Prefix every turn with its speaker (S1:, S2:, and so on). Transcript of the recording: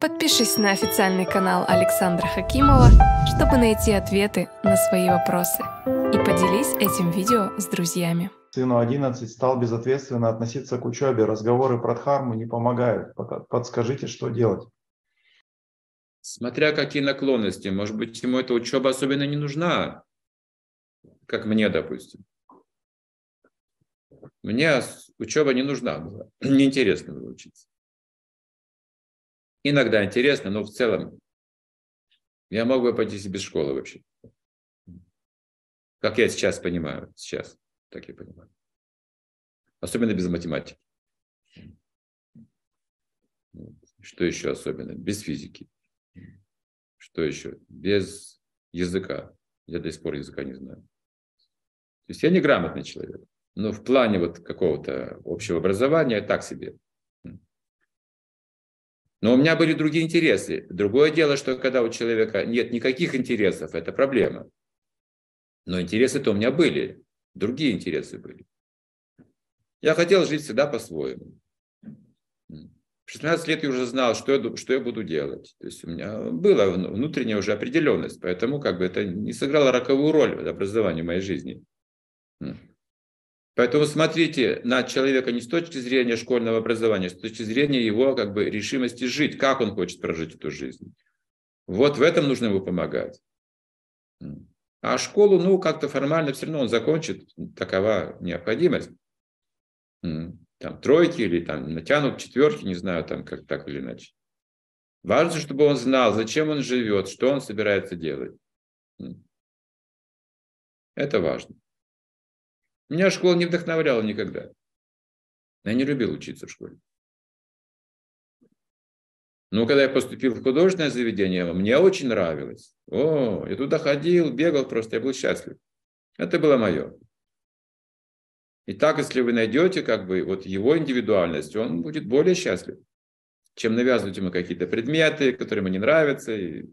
S1: Подпишись на официальный канал Александра Хакимова, чтобы найти ответы на свои вопросы. И поделись этим видео с друзьями.
S2: Сыну 11 стал безответственно относиться к учебе. Разговоры про Дхарму не помогают. Подскажите, что делать?
S3: Смотря какие наклонности. Может быть, ему эта учеба особенно не нужна, как мне, допустим. Мне учеба не нужна была. Неинтересно было учиться. Иногда интересно, но в целом я мог бы пойти без школы вообще. Как я сейчас понимаю, сейчас так я понимаю. Особенно без математики. Что еще особенно? Без физики. Что еще? Без языка. Я до сих пор языка не знаю. То есть я неграмотный человек. Но в плане вот какого-то общего образования так себе. Но у меня были другие интересы. Другое дело, что когда у человека нет никаких интересов, это проблема. Но интересы-то у меня были. Другие интересы были. Я хотел жить всегда по-своему. В 16 лет я уже знал, что я, что я буду делать. То есть у меня была внутренняя уже определенность, поэтому как бы это не сыграло роковую роль в образовании моей жизни. Поэтому смотрите на человека не с точки зрения школьного образования, а с точки зрения его как бы решимости жить, как он хочет прожить эту жизнь. Вот в этом нужно ему помогать. А школу, ну, как-то формально все равно он закончит, такова необходимость. Там тройки или там натянут четверки, не знаю, там как так или иначе. Важно, чтобы он знал, зачем он живет, что он собирается делать. Это важно. Меня школа не вдохновляла никогда. Я не любил учиться в школе. Но когда я поступил в художественное заведение, мне очень нравилось. О, я туда ходил, бегал просто, я был счастлив. Это было мое. И так, если вы найдете как бы вот его индивидуальность, он будет более счастлив, чем навязывать ему какие-то предметы, которые ему не нравятся, и